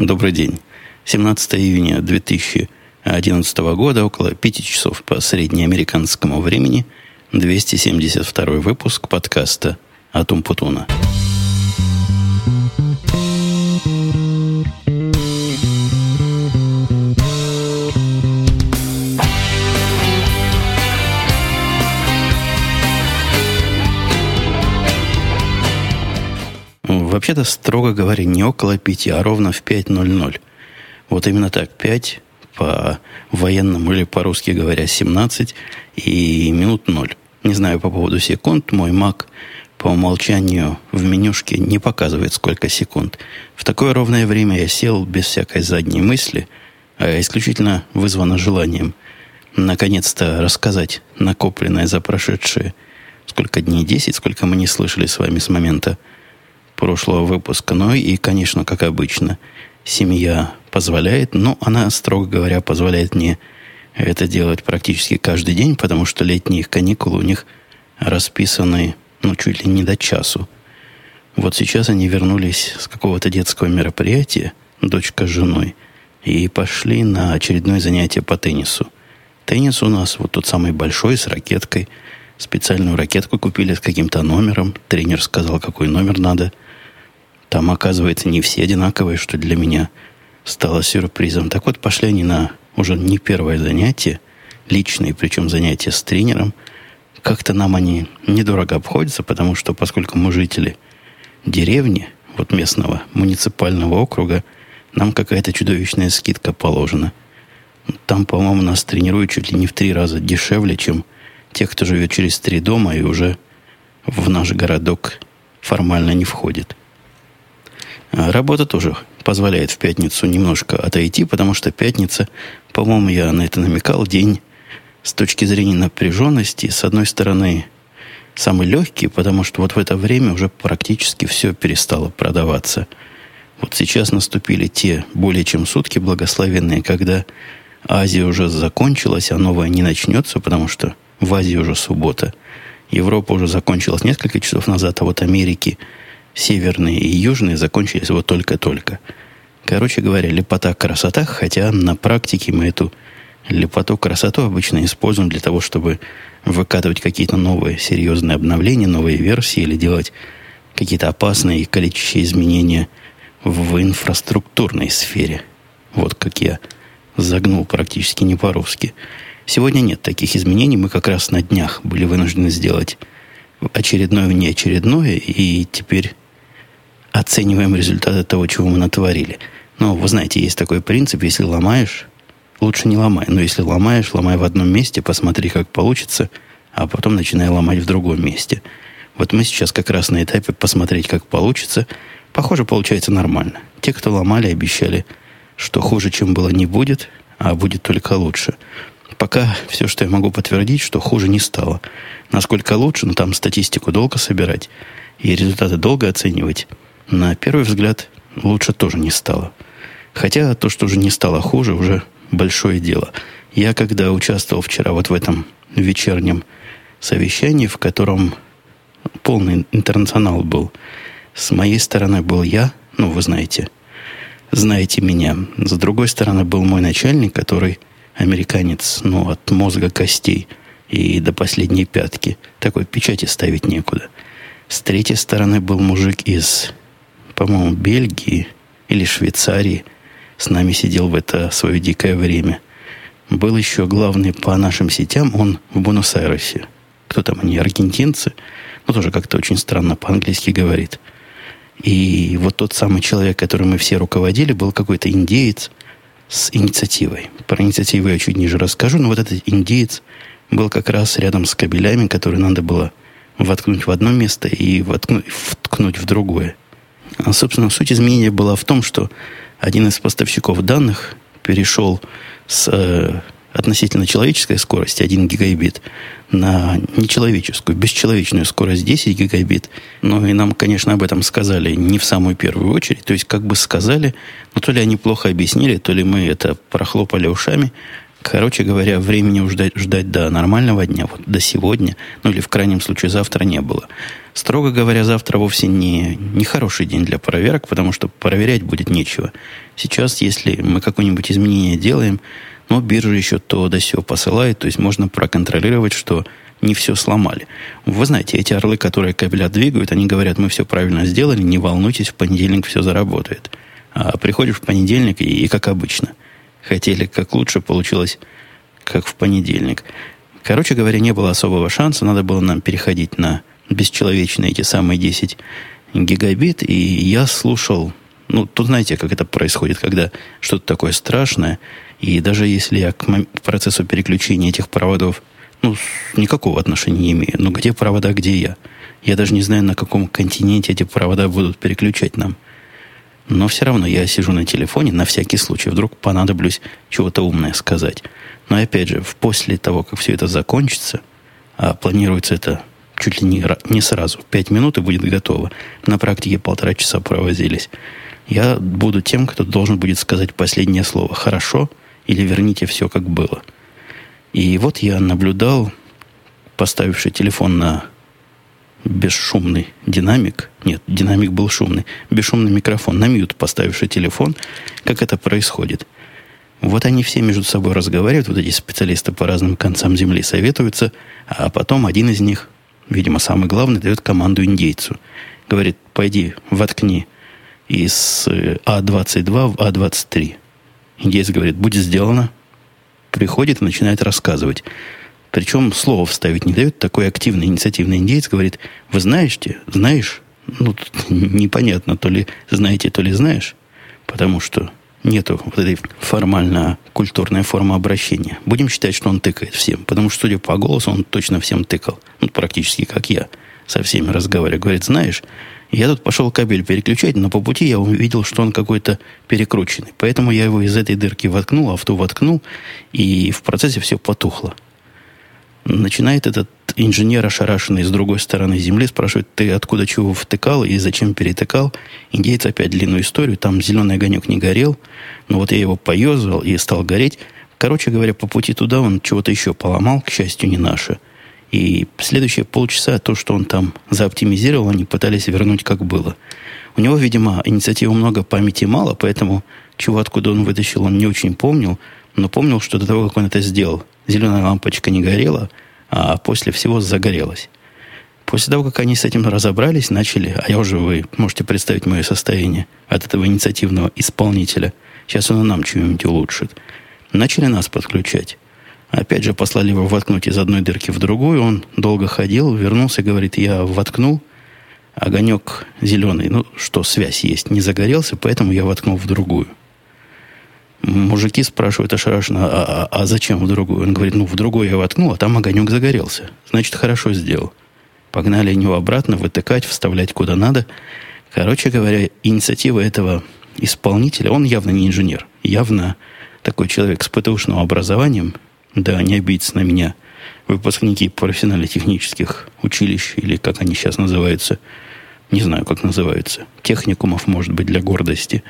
Добрый день. 17 июня 2011 года, около 5 часов по среднеамериканскому времени, 272 выпуск подкаста «Атум Путуна». Вообще-то, строго говоря, не около пяти, а ровно в 5.00. Вот именно так, 5 по военному или по-русски говоря 17 и минут 0. Не знаю по поводу секунд, мой Mac по умолчанию в менюшке не показывает сколько секунд. В такое ровное время я сел без всякой задней мысли, а исключительно вызвано желанием наконец-то рассказать накопленное за прошедшие сколько дней, 10, сколько мы не слышали с вами с момента прошлого выпуска. Ну и, конечно, как обычно, семья позволяет, но она, строго говоря, позволяет мне это делать практически каждый день, потому что летние каникулы у них расписаны, ну, чуть ли не до часу. Вот сейчас они вернулись с какого-то детского мероприятия, дочка с женой, и пошли на очередное занятие по теннису. Теннис у нас вот тот самый большой, с ракеткой. Специальную ракетку купили с каким-то номером. Тренер сказал, какой номер надо – там, оказывается, не все одинаковые, что для меня стало сюрпризом. Так вот, пошли они на уже не первое занятие, личные, причем занятия с тренером. Как-то нам они недорого обходятся, потому что, поскольку мы жители деревни, вот местного муниципального округа, нам какая-то чудовищная скидка положена. Там, по-моему, нас тренируют чуть ли не в три раза дешевле, чем те, кто живет через три дома и уже в наш городок формально не входит. А работа тоже позволяет в пятницу немножко отойти, потому что пятница, по-моему, я на это намекал, день с точки зрения напряженности, с одной стороны, самый легкий, потому что вот в это время уже практически все перестало продаваться. Вот сейчас наступили те более чем сутки благословенные, когда Азия уже закончилась, а новая не начнется, потому что в Азии уже суббота. Европа уже закончилась несколько часов назад, а вот Америки – Северные и южные закончились вот только-только. Короче говоря, лепота красота, хотя на практике мы эту лепоту красоту обычно используем для того, чтобы выкатывать какие-то новые серьезные обновления, новые версии или делать какие-то опасные и количественные изменения в инфраструктурной сфере. Вот как я загнул практически не по-русски. Сегодня нет таких изменений. Мы как раз на днях были вынуждены сделать очередное внеочередное, и теперь оцениваем результаты того, чего мы натворили. Но вы знаете, есть такой принцип, если ломаешь, лучше не ломай. Но если ломаешь, ломай в одном месте, посмотри, как получится, а потом начинай ломать в другом месте. Вот мы сейчас как раз на этапе посмотреть, как получится. Похоже, получается нормально. Те, кто ломали, обещали, что хуже, чем было, не будет, а будет только лучше. Пока все, что я могу подтвердить, что хуже не стало. Насколько лучше, ну там статистику долго собирать и результаты долго оценивать – на первый взгляд лучше тоже не стало. Хотя то, что уже не стало хуже, уже большое дело. Я когда участвовал вчера вот в этом вечернем совещании, в котором полный интернационал был, с моей стороны был я, ну, вы знаете, знаете меня. С другой стороны был мой начальник, который американец, ну, от мозга костей и до последней пятки. Такой печати ставить некуда. С третьей стороны был мужик из по-моему, Бельгии или Швейцарии с нами сидел в это свое дикое время. Был еще главный по нашим сетям, он в Буэнос-Айресе. Кто там они, аргентинцы? Ну, тоже как-то очень странно по-английски говорит. И вот тот самый человек, которым мы все руководили, был какой-то индеец с инициативой. Про инициативу я чуть ниже расскажу, но вот этот индеец был как раз рядом с кабелями, которые надо было воткнуть в одно место и воткнуть, вткнуть в другое. А, собственно, суть изменения была в том, что один из поставщиков данных перешел с э, относительно человеческой скорости 1 гигабит на нечеловеческую, бесчеловечную скорость 10 гигабит. Ну и нам, конечно, об этом сказали не в самую первую очередь. То есть, как бы сказали, но то ли они плохо объяснили, то ли мы это прохлопали ушами. Короче говоря, времени ждать, ждать до нормального дня, вот до сегодня, ну или в крайнем случае завтра не было. Строго говоря, завтра вовсе не, не хороший день для проверок, потому что проверять будет нечего. Сейчас, если мы какое-нибудь изменение делаем, но биржа еще то до сего посылает, то есть можно проконтролировать, что не все сломали. Вы знаете, эти орлы, которые кабеля двигают, они говорят, мы все правильно сделали, не волнуйтесь, в понедельник все заработает. А приходишь в понедельник и, и как обычно. Хотели как лучше, получилось как в понедельник. Короче говоря, не было особого шанса, надо было нам переходить на бесчеловечные эти самые 10 гигабит, и я слушал, ну, тут знаете, как это происходит, когда что-то такое страшное, и даже если я к процессу переключения этих проводов ну, никакого отношения не имею. Но где провода, где я? Я даже не знаю, на каком континенте эти провода будут переключать нам. Но все равно я сижу на телефоне, на всякий случай. Вдруг понадоблюсь чего-то умное сказать. Но опять же, после того, как все это закончится, а планируется это чуть ли не, не сразу, пять минут и будет готово. На практике полтора часа провозились. Я буду тем, кто должен будет сказать последнее слово. Хорошо или верните все, как было. И вот я наблюдал, поставивший телефон на бесшумный динамик, нет, динамик был шумный, бесшумный микрофон, на мьют поставивший телефон, как это происходит. Вот они все между собой разговаривают, вот эти специалисты по разным концам земли советуются, а потом один из них, видимо, самый главный, дает команду индейцу. Говорит, пойди, воткни из э, А-22 в А-23. Индейец говорит, будет сделано, приходит и начинает рассказывать. Причем слово вставить не дает. Такой активный, инициативный индейец говорит, вы знаете, знаешь? Ну, непонятно, то ли знаете, то ли знаешь. Потому что нету вот этой формально-культурной формы обращения. Будем считать, что он тыкает всем. Потому что, судя по голосу, он точно всем тыкал. Ну, практически как я. Со всеми разговариваю. Говорит, знаешь, я тут пошел кабель переключать, но по пути я увидел, что он какой-то перекрученный. Поэтому я его из этой дырки воткнул, а в воткнул, и в процессе все потухло. Начинает этот инженер, ошарашенный с другой стороны земли, спрашивает, ты откуда чего втыкал и зачем перетыкал? Индейец опять длинную историю, там зеленый огонек не горел, но вот я его поезжал и стал гореть. Короче говоря, по пути туда он чего-то еще поломал, к счастью, не наше – и следующие полчаса то, что он там заоптимизировал, они пытались вернуть как было. У него, видимо, инициативы много, памяти мало, поэтому чего откуда он вытащил, он не очень помнил, но помнил, что до того, как он это сделал, зеленая лампочка не горела, а после всего загорелась. После того, как они с этим разобрались, начали, а я уже, вы можете представить мое состояние от этого инициативного исполнителя, сейчас он нам что-нибудь улучшит, начали нас подключать. Опять же, послали его воткнуть из одной дырки в другую. Он долго ходил, вернулся, говорит, я воткнул. Огонек зеленый, ну, что связь есть, не загорелся, поэтому я воткнул в другую. Мужики спрашивают ошарашенно, а, а, а зачем в другую? Он говорит, ну, в другую я воткнул, а там огонек загорелся. Значит, хорошо сделал. Погнали его обратно, вытыкать, вставлять куда надо. Короче говоря, инициатива этого исполнителя, он явно не инженер, явно такой человек с ПТУшным образованием, да, не обидятся на меня выпускники профессионально-технических училищ, или как они сейчас называются, не знаю, как называются, техникумов, может быть, для гордости.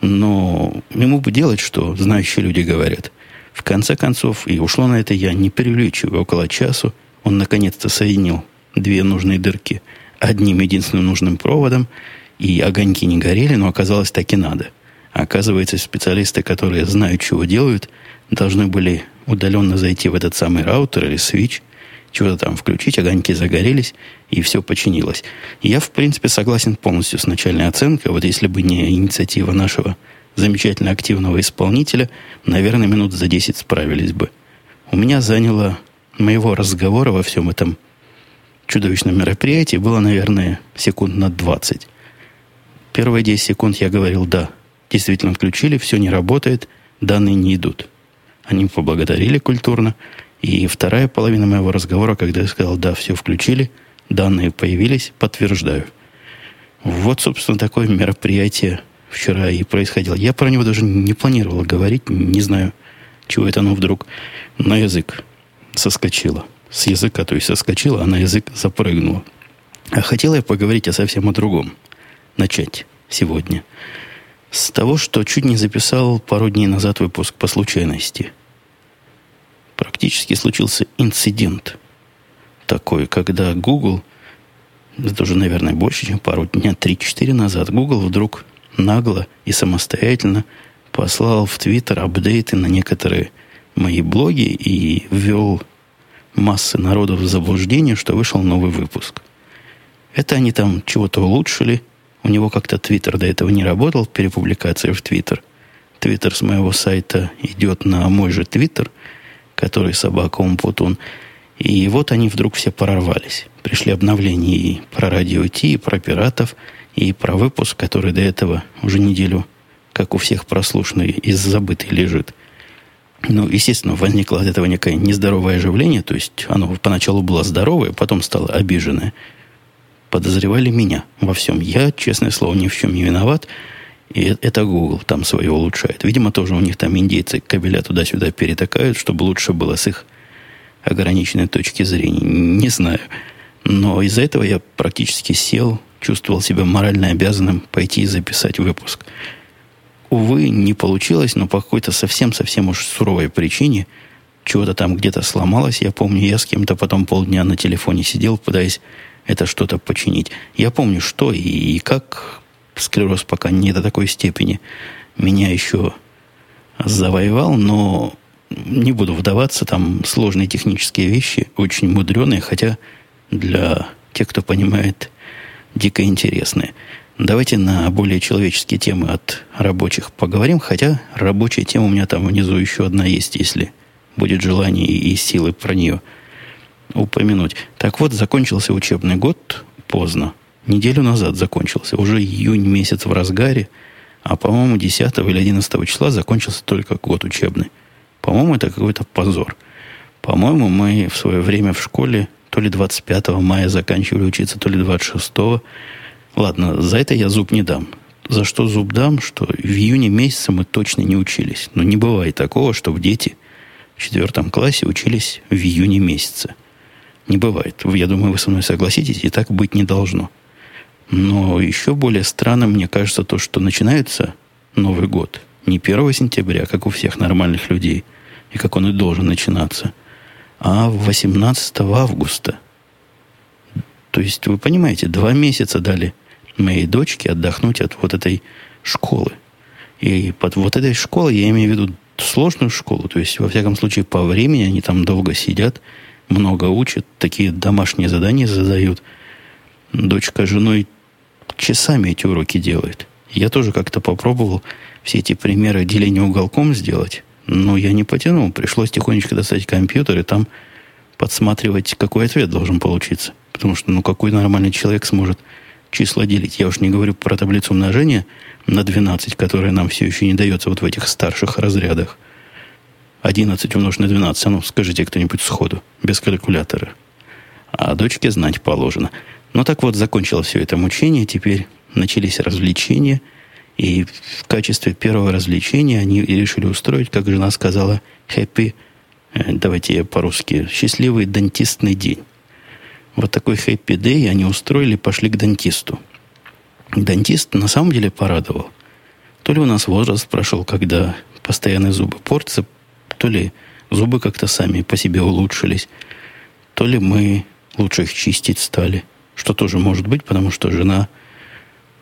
Но ему бы делать, что знающие люди говорят. В конце концов, и ушло на это я не преувеличиваю, около часу он наконец-то соединил две нужные дырки одним единственным нужным проводом, и огоньки не горели, но оказалось так и надо. Оказывается, специалисты, которые знают, чего делают, должны были удаленно зайти в этот самый раутер или свич, чего-то там включить, огоньки загорелись, и все починилось. Я, в принципе, согласен полностью с начальной оценкой. Вот если бы не инициатива нашего замечательно активного исполнителя, наверное, минут за 10 справились бы. У меня заняло моего разговора во всем этом чудовищном мероприятии было, наверное, секунд на 20. Первые 10 секунд я говорил «да». Действительно включили, все не работает, данные не идут. Они поблагодарили культурно. И вторая половина моего разговора, когда я сказал, да, все включили, данные появились, подтверждаю. Вот, собственно, такое мероприятие вчера и происходило. Я про него даже не планировал говорить, не знаю, чего это оно вдруг на язык соскочило. С языка, то есть соскочило, а на язык запрыгнуло. А хотел я поговорить о совсем о другом. Начать сегодня. С того, что чуть не записал пару дней назад выпуск по случайности – фактически случился инцидент такой, когда Google, это уже, наверное, больше, чем пару дня, 3-4 назад, Google вдруг нагло и самостоятельно послал в Твиттер апдейты на некоторые мои блоги и ввел массы народов в заблуждение, что вышел новый выпуск. Это они там чего-то улучшили. У него как-то Твиттер до этого не работал, перепубликация в Твиттер. Твиттер с моего сайта идет на мой же Твиттер, который собака Умпутун. И вот они вдруг все прорвались. Пришли обновления и про радио Ти, и про пиратов, и про выпуск, который до этого уже неделю, как у всех прослушанный, из забытый лежит. Ну, естественно, возникло от этого некое нездоровое оживление, то есть оно поначалу было здоровое, потом стало обиженное. Подозревали меня во всем. Я, честное слово, ни в чем не виноват. И это Google там свое улучшает. Видимо, тоже у них там индейцы кабеля туда-сюда перетакают, чтобы лучше было с их ограниченной точки зрения. Не знаю. Но из-за этого я практически сел, чувствовал себя морально обязанным пойти и записать выпуск увы, не получилось, но по какой-то совсем-совсем уж суровой причине чего-то там где-то сломалось. Я помню, я с кем-то потом полдня на телефоне сидел, пытаясь это что-то починить. Я помню, что и, как склероз пока не до такой степени меня еще завоевал, но не буду вдаваться, там сложные технические вещи, очень мудреные, хотя для тех, кто понимает, дико интересные. Давайте на более человеческие темы от рабочих поговорим, хотя рабочая тема у меня там внизу еще одна есть, если будет желание и силы про нее упомянуть. Так вот, закончился учебный год поздно. Неделю назад закончился. Уже июнь месяц в разгаре, а, по-моему, 10 или 11 числа закончился только год учебный. По-моему, это какой-то позор. По-моему, мы в свое время в школе то ли 25 мая заканчивали учиться, то ли 26 Ладно, за это я зуб не дам. За что зуб дам, что в июне месяце мы точно не учились. Но не бывает такого, чтобы дети в четвертом классе учились в июне месяце. Не бывает. Я думаю, вы со мной согласитесь, и так быть не должно. Но еще более странным, мне кажется, то, что начинается Новый год не 1 сентября, как у всех нормальных людей, и как он и должен начинаться, а 18 августа – то есть, вы понимаете, два месяца дали моей дочке отдохнуть от вот этой школы. И под вот этой школой я имею в виду сложную школу. То есть, во всяком случае, по времени они там долго сидят, много учат, такие домашние задания задают. Дочка женой часами эти уроки делает. Я тоже как-то попробовал все эти примеры деления уголком сделать, но я не потянул. Пришлось тихонечко достать компьютер и там подсматривать, какой ответ должен получиться. Потому что, ну, какой нормальный человек сможет числа делить? Я уж не говорю про таблицу умножения на 12, которая нам все еще не дается вот в этих старших разрядах. 11 умножить на 12, а ну, скажите кто-нибудь сходу, без калькулятора. А дочке знать положено. Ну, так вот, закончилось все это мучение, теперь начались развлечения, и в качестве первого развлечения они решили устроить, как жена сказала, happy, э, давайте я по-русски, счастливый дантистный день. Вот такой хэппи дэй они устроили, пошли к дантисту. Дантист на самом деле порадовал. То ли у нас возраст прошел, когда постоянные зубы портятся, то ли зубы как-то сами по себе улучшились, то ли мы лучше их чистить стали. Что тоже может быть, потому что жена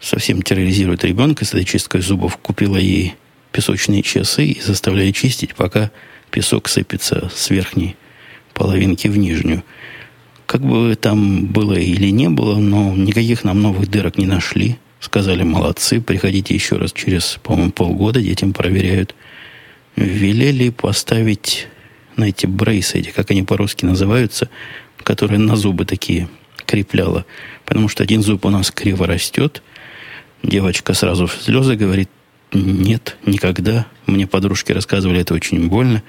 совсем терроризирует ребенка с этой чисткой зубов. Купила ей песочные часы и заставляет чистить, пока песок сыпется с верхней половинки в нижнюю. Как бы там было или не было, но никаких нам новых дырок не нашли. Сказали, молодцы, приходите еще раз через, по-моему, полгода, детям проверяют. Велели поставить, знаете, брейсы эти, как они по-русски называются, которые на зубы такие крепляло. Потому что один зуб у нас криво растет. Девочка сразу в слезы говорит, нет, никогда. Мне подружки рассказывали, это очень больно.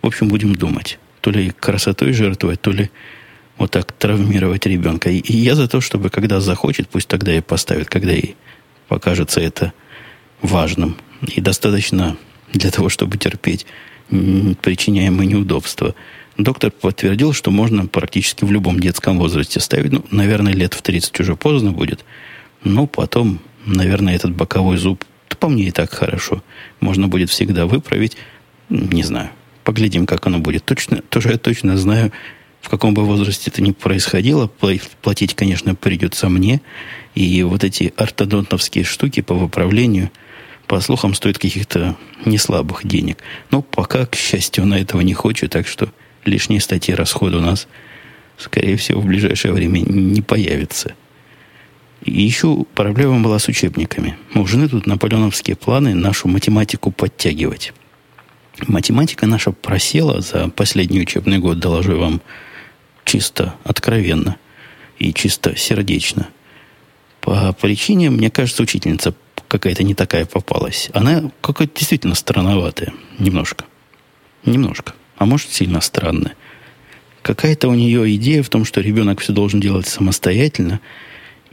В общем, будем думать. То ли красотой жертвовать, то ли вот так травмировать ребенка. И я за то, чтобы когда захочет, пусть тогда и поставит, когда ей покажется это важным. И достаточно для того, чтобы терпеть причиняемые неудобства. Доктор подтвердил, что можно практически в любом детском возрасте ставить. Ну, наверное, лет в 30 уже поздно будет. Но потом, наверное, этот боковой зуб, по мне и так хорошо. Можно будет всегда выправить. Не знаю. Поглядим, как оно будет. Точно, тоже я точно знаю, в каком бы возрасте это ни происходило. Платить, конечно, придется мне. И вот эти ортодонтовские штуки по выправлению, по слухам, стоят каких-то неслабых денег. Но пока, к счастью, она этого не хочет, так что лишние статьи расхода у нас, скорее всего, в ближайшее время не появится. И еще проблема была с учебниками. Нужны тут наполеоновские планы нашу математику подтягивать. Математика наша просела за последний учебный год, доложу вам чисто откровенно и чисто сердечно. По причине, мне кажется, учительница какая-то не такая попалась. Она какая-то действительно странноватая. Немножко. Немножко. А может, сильно странная. Какая-то у нее идея в том, что ребенок все должен делать самостоятельно,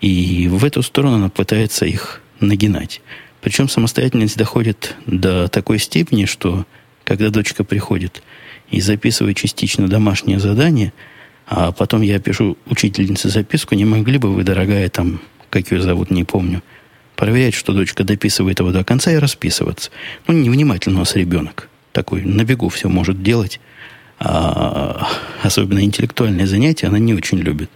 и в эту сторону она пытается их нагинать. Причем самостоятельность доходит до такой степени, что когда дочка приходит и записывает частично домашнее задание, а потом я пишу учительнице записку, не могли бы вы, дорогая, там, как ее зовут, не помню, проверять, что дочка дописывает его до конца и расписываться. Ну, невнимательно у нас ребенок. Такой на бегу все может делать. А особенно интеллектуальные занятия она не очень любит.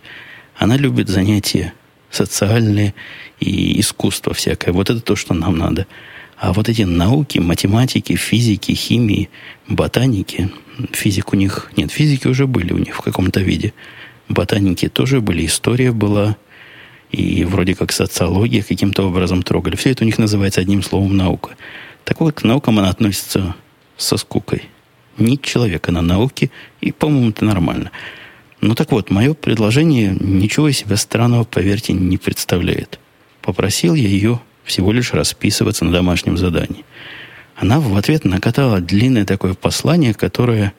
Она любит занятия социальные и искусство всякое. Вот это то, что нам надо. А вот эти науки, математики, физики, химии, ботаники, физик у них... Нет, физики уже были у них в каком-то виде. Ботаники тоже были, история была, и вроде как социология каким-то образом трогали. Все это у них называется одним словом наука. Так вот, к наукам она относится со скукой. Ни человека на науке, и, по-моему, это нормально. Ну так вот, мое предложение ничего из себя странного, поверьте, не представляет. Попросил я ее всего лишь расписываться на домашнем задании. Она в ответ накатала длинное такое послание, которое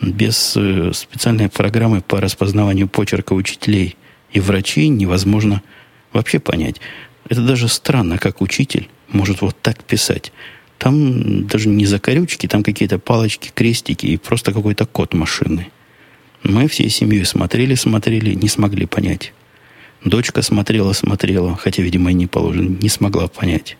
без э, специальной программы по распознаванию почерка учителей и врачей невозможно вообще понять. Это даже странно, как учитель может вот так писать. Там даже не закорючки, там какие-то палочки, крестики и просто какой-то код машины. Мы всей семьей смотрели, смотрели, не смогли понять. Дочка смотрела, смотрела, хотя, видимо, и не положено, не смогла понять.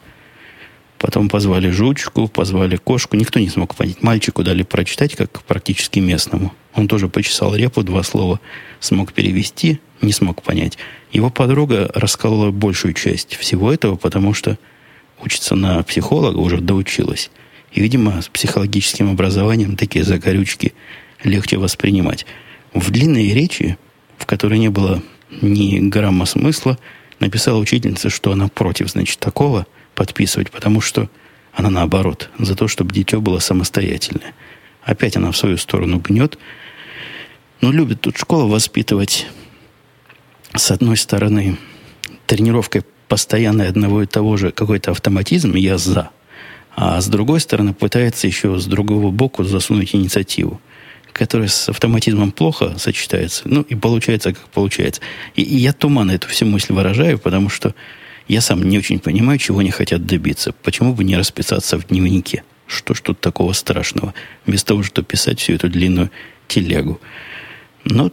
Потом позвали жучку, позвали кошку. Никто не смог понять. Мальчику дали прочитать, как практически местному. Он тоже почесал репу, два слова смог перевести, не смог понять. Его подруга расколола большую часть всего этого, потому что учится на психолога, уже доучилась. И, видимо, с психологическим образованием такие загорючки легче воспринимать. В длинной речи, в которой не было ни грамма смысла, написала учительница, что она против, значит, такого подписывать, потому что она наоборот, за то, чтобы дитё было самостоятельное. Опять она в свою сторону гнет. Но любит тут школа воспитывать, с одной стороны, тренировкой постоянной одного и того же какой-то автоматизм, я за. А с другой стороны, пытается еще с другого боку засунуть инициативу которая с автоматизмом плохо сочетается, ну и получается, как получается. И, и я туманно эту всю мысль выражаю, потому что я сам не очень понимаю, чего они хотят добиться. Почему бы не расписаться в дневнике? Что ж тут такого страшного? Вместо того, чтобы писать всю эту длинную телегу. Но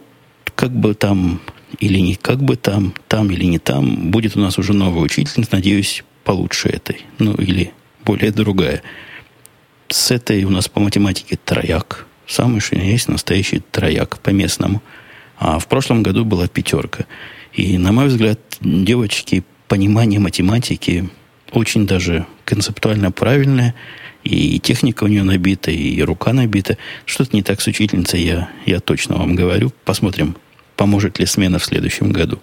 как бы там или не как бы там, там или не там, будет у нас уже новая учительница, надеюсь, получше этой. Ну, или более другая. С этой у нас по математике трояк. Самый что есть настоящий трояк по-местному. А в прошлом году была пятерка. И, на мой взгляд, девочки понимание математики очень даже концептуально правильное. И техника у нее набита, и рука набита. Что-то не так с учительницей, я, я точно вам говорю. Посмотрим, поможет ли смена в следующем году.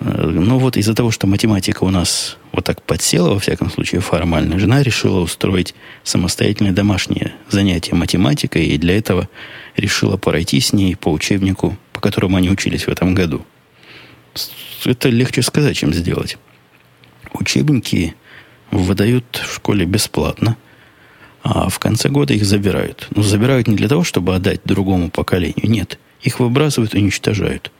Э, ну вот из-за того, что математика у нас вот так подсела, во всяком случае формально, жена решила устроить самостоятельное домашнее занятие математикой, и для этого решила пройти с ней по учебнику, по которому они учились в этом году. Это легче сказать, чем сделать. Учебники выдают в школе бесплатно, а в конце года их забирают. Но забирают не для того, чтобы отдать другому поколению. Нет, их выбрасывают и уничтожают –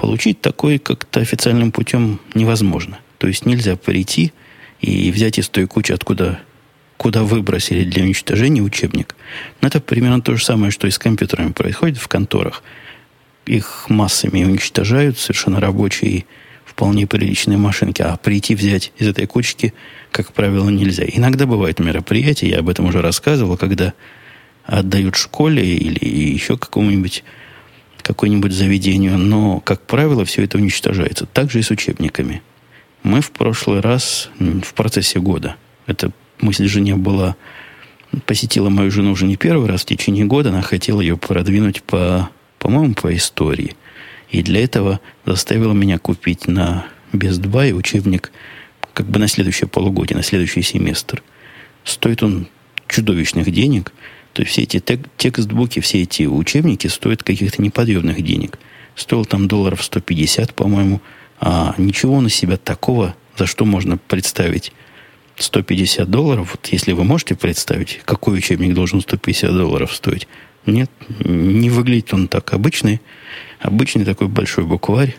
Получить такой как-то официальным путем невозможно. То есть нельзя прийти и взять из той кучи, откуда куда выбросили для уничтожения учебник. Но это примерно то же самое, что и с компьютерами происходит в конторах. Их массами уничтожают, совершенно рабочие, вполне приличные машинки. А прийти взять из этой кучки, как правило, нельзя. Иногда бывают мероприятия, я об этом уже рассказывал, когда отдают школе или еще какому-нибудь какое-нибудь заведению, но, как правило, все это уничтожается. Так же и с учебниками. Мы в прошлый раз, в процессе года, эта мысль жене была, посетила мою жену уже не первый раз в течение года, она хотела ее продвинуть по, по-моему, по истории. И для этого заставила меня купить на Best Buy учебник как бы на следующее полугодие, на следующий семестр. Стоит он чудовищных денег – то есть все эти тек- текстбуки, все эти учебники стоят каких-то неподъемных денег. Стоил там долларов 150, по-моему. А ничего на себя такого, за что можно представить 150 долларов. Вот если вы можете представить, какой учебник должен 150 долларов стоить. Нет, не выглядит он так. Обычный, обычный такой большой букварь,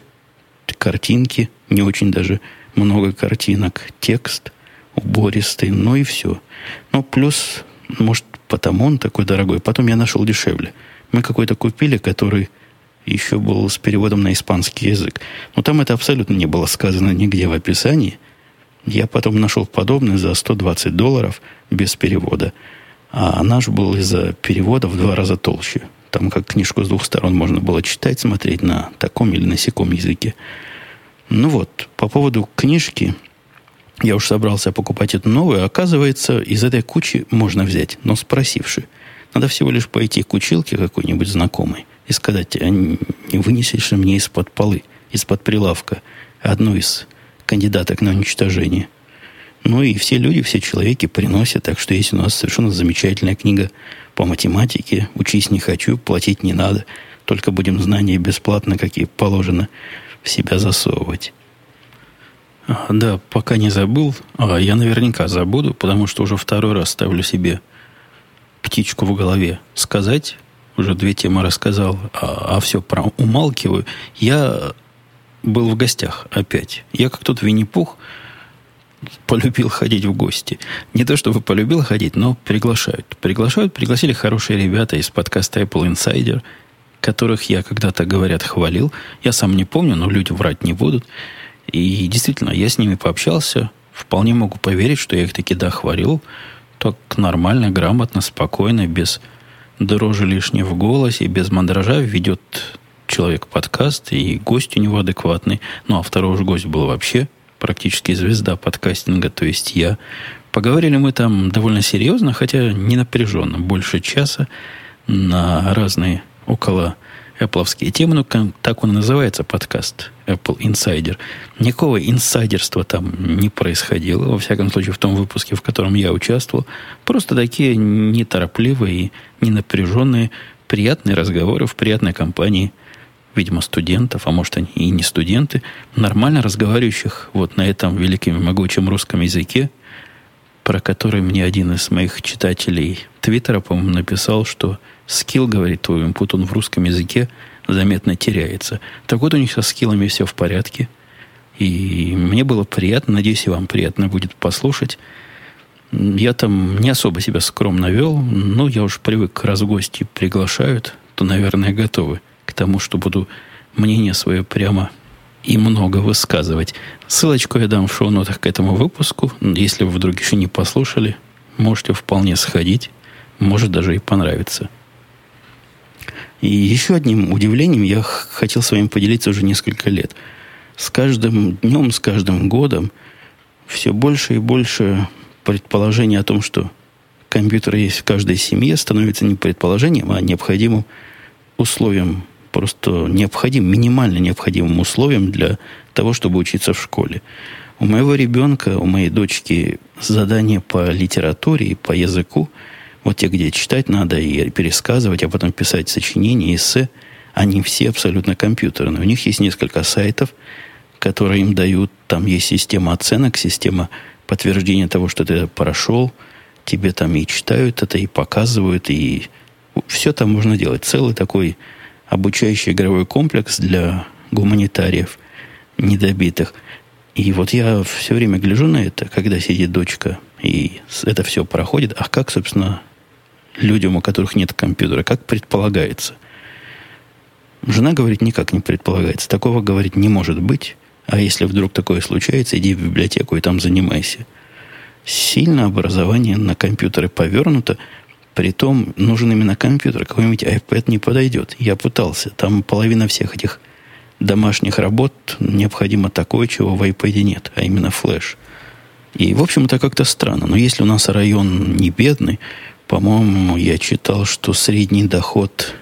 картинки, не очень даже много картинок, текст убористый, ну и все. Ну, плюс, может, Потому он такой дорогой. Потом я нашел дешевле. Мы какой-то купили, который еще был с переводом на испанский язык. Но там это абсолютно не было сказано нигде в описании. Я потом нашел подобный за 120 долларов без перевода. А наш был из-за перевода в два раза толще. Там как книжку с двух сторон можно было читать, смотреть на таком или на сяком языке. Ну вот, по поводу книжки, я уж собрался покупать эту новую, оказывается, из этой кучи можно взять, но спросивши. Надо всего лишь пойти к училке какой-нибудь знакомой и сказать, а не вынесешь мне из-под полы, из-под прилавка одну из кандидаток на уничтожение. Ну и все люди, все человеки приносят, так что есть у нас совершенно замечательная книга по математике. Учись не хочу, платить не надо. Только будем знания бесплатно, какие положено, в себя засовывать. Да, пока не забыл. А я наверняка забуду, потому что уже второй раз ставлю себе птичку в голове сказать. Уже две темы рассказал, а, а все про умалкиваю. Я был в гостях опять. Я как тот Винни-Пух полюбил ходить в гости. Не то, чтобы полюбил ходить, но приглашают. Приглашают, пригласили хорошие ребята из подкаста Apple Insider, которых я когда-то, говорят, хвалил. Я сам не помню, но люди врать не будут. И действительно, я с ними пообщался. Вполне могу поверить, что я их таки дохвалил. Так нормально, грамотно, спокойно, без дрожи лишней в голосе, без мандража ведет человек подкаст, и гость у него адекватный. Ну, а второй уж гость был вообще практически звезда подкастинга, то есть я. Поговорили мы там довольно серьезно, хотя не напряженно, больше часа на разные около Apple темы, ну, так он и называется, подкаст Apple Insider. Никакого инсайдерства там не происходило, во всяком случае, в том выпуске, в котором я участвовал. Просто такие неторопливые ненапряженные, приятные разговоры в приятной компании, видимо, студентов, а может, они и не студенты, нормально разговаривающих вот на этом великом и могучем русском языке, про который мне один из моих читателей Твиттера, по-моему, написал, что скилл, говорит, твой input, он в русском языке заметно теряется. Так вот, у них со скиллами все в порядке. И мне было приятно, надеюсь, и вам приятно будет послушать. Я там не особо себя скромно вел, но я уж привык, раз гости приглашают, то, наверное, готовы к тому, что буду мнение свое прямо и много высказывать. Ссылочку я дам в шоу-нотах к этому выпуску. Если вы вдруг еще не послушали, можете вполне сходить. Может даже и понравится. И еще одним удивлением я хотел с вами поделиться уже несколько лет. С каждым днем, с каждым годом все больше и больше предположений о том, что компьютер есть в каждой семье, становится не предположением, а необходимым условием, просто необходимым, минимально необходимым условием для того, чтобы учиться в школе. У моего ребенка, у моей дочки задание по литературе и по языку – вот те, где читать надо и пересказывать, а потом писать сочинения, эссе, они все абсолютно компьютерные. У них есть несколько сайтов, которые им дают, там есть система оценок, система подтверждения того, что ты прошел, тебе там и читают это, и показывают, и все там можно делать. Целый такой обучающий игровой комплекс для гуманитариев недобитых. И вот я все время гляжу на это, когда сидит дочка, и это все проходит. А как, собственно, людям, у которых нет компьютера, как предполагается. Жена говорит, никак не предполагается. Такого, говорить не может быть. А если вдруг такое случается, иди в библиотеку и там занимайся. Сильно образование на компьютеры повернуто, Притом нужен именно компьютер. Какой-нибудь iPad не подойдет. Я пытался. Там половина всех этих домашних работ необходимо такое, чего в iPad нет, а именно флеш. И, в общем, это как-то странно. Но если у нас район не бедный, по-моему, я читал, что средний доход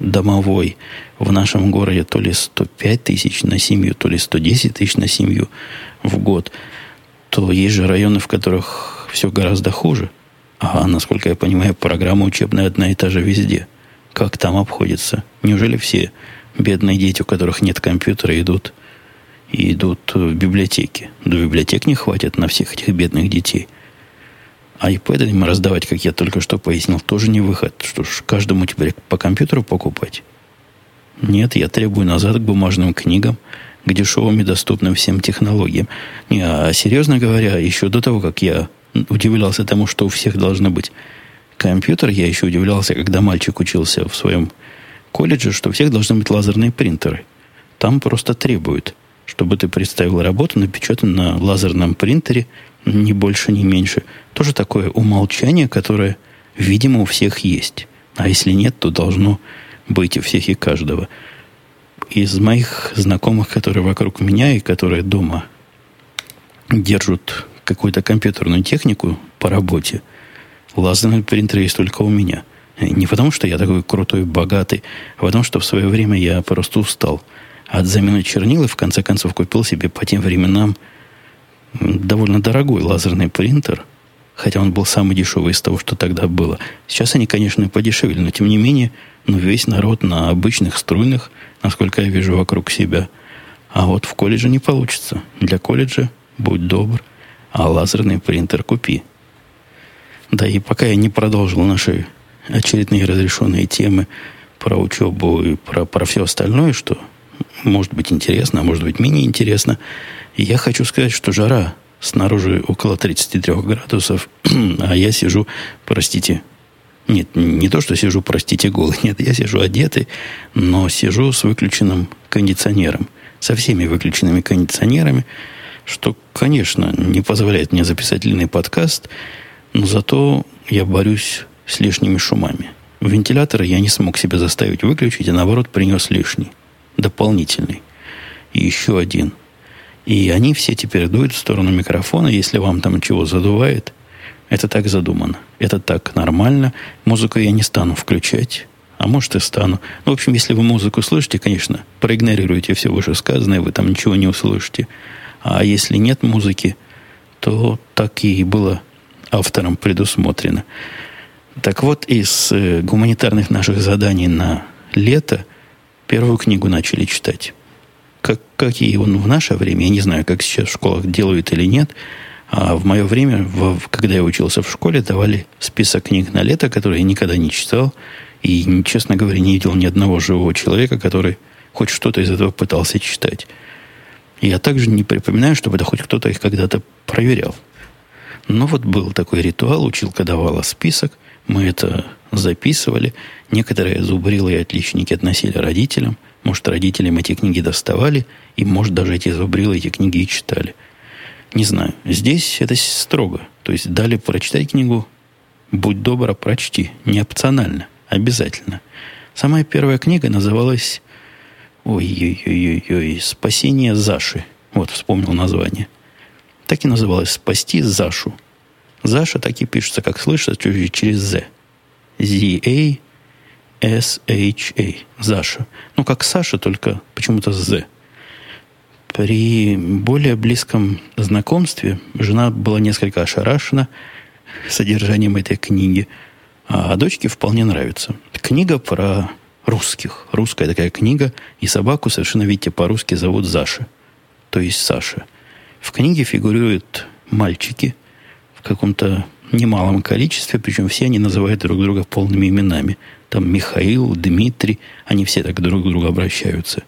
домовой в нашем городе то ли 105 тысяч на семью, то ли 110 тысяч на семью в год, то есть же районы, в которых все гораздо хуже. А, насколько я понимаю, программа учебная одна и та же везде. Как там обходится? Неужели все бедные дети, у которых нет компьютера, идут, идут в библиотеки? До библиотек не хватит на всех этих бедных детей. А iPad им раздавать, как я только что пояснил, тоже не выход. Что ж, каждому теперь по компьютеру покупать? Нет, я требую назад к бумажным книгам, к дешевым и доступным всем технологиям. Не, а серьезно говоря, еще до того, как я удивлялся тому, что у всех должно быть компьютер, я еще удивлялся, когда мальчик учился в своем колледже, что у всех должны быть лазерные принтеры. Там просто требуют, чтобы ты представил работу, напечатанную на лазерном принтере – ни больше, ни меньше. Тоже такое умолчание, которое, видимо, у всех есть. А если нет, то должно быть у всех и каждого. Из моих знакомых, которые вокруг меня и которые дома держат какую-то компьютерную технику по работе, лазерный принтер есть только у меня. Не потому, что я такой крутой, богатый, а потому, что в свое время я просто устал от замены чернил и в конце концов купил себе по тем временам довольно дорогой лазерный принтер, хотя он был самый дешевый из того, что тогда было. Сейчас они, конечно, подешевели, но тем не менее, ну, весь народ на обычных струйных, насколько я вижу вокруг себя. А вот в колледже не получится. Для колледжа будь добр, а лазерный принтер купи. Да и пока я не продолжил наши очередные разрешенные темы про учебу и про, про все остальное, что может быть интересно, а может быть менее интересно, я хочу сказать, что жара снаружи около 33 градусов, а я сижу, простите, нет, не то, что сижу, простите, голый, нет, я сижу одетый, но сижу с выключенным кондиционером, со всеми выключенными кондиционерами, что, конечно, не позволяет мне записать длинный подкаст, но зато я борюсь с лишними шумами. Вентилятор я не смог себя заставить выключить, а наоборот принес лишний, дополнительный. И еще один – и они все теперь дуют в сторону микрофона, если вам там чего задувает. Это так задумано. Это так нормально. Музыку я не стану включать. А может и стану. Ну, в общем, если вы музыку слышите, конечно, проигнорируйте все вышесказанное, вы там ничего не услышите. А если нет музыки, то так и было автором предусмотрено. Так вот, из э, гуманитарных наших заданий на лето первую книгу начали читать как, как и он в наше время, я не знаю, как сейчас в школах делают или нет, а в мое время, в, когда я учился в школе, давали список книг на лето, которые я никогда не читал, и, честно говоря, не видел ни одного живого человека, который хоть что-то из этого пытался читать. Я также не припоминаю, чтобы это хоть кто-то их когда-то проверял. Но вот был такой ритуал, училка давала список, мы это записывали. Некоторые зубрилые отличники относили родителям, может, родителям эти книги доставали, и, может, даже эти зубрилы эти книги и читали. Не знаю. Здесь это строго. То есть дали прочитать книгу, будь добра, прочти. Не опционально, обязательно. Самая первая книга называлась Ой-ой-ой-ой, «Спасение Заши». Вот, вспомнил название. Так и называлось «Спасти Зашу». Заша так и пишется, как слышится, через «з». Z-A S-H-A. Заша. Ну, как Саша, только почему-то Z. При более близком знакомстве жена была несколько ошарашена содержанием этой книги, а дочке вполне нравится. Книга про русских. Русская такая книга, и собаку совершенно, видите, по-русски зовут Заша, то есть Саша. В книге фигурируют мальчики каком-то немалом количестве, причем все они называют друг друга полными именами. Там Михаил, Дмитрий, они все так друг к другу обращаются.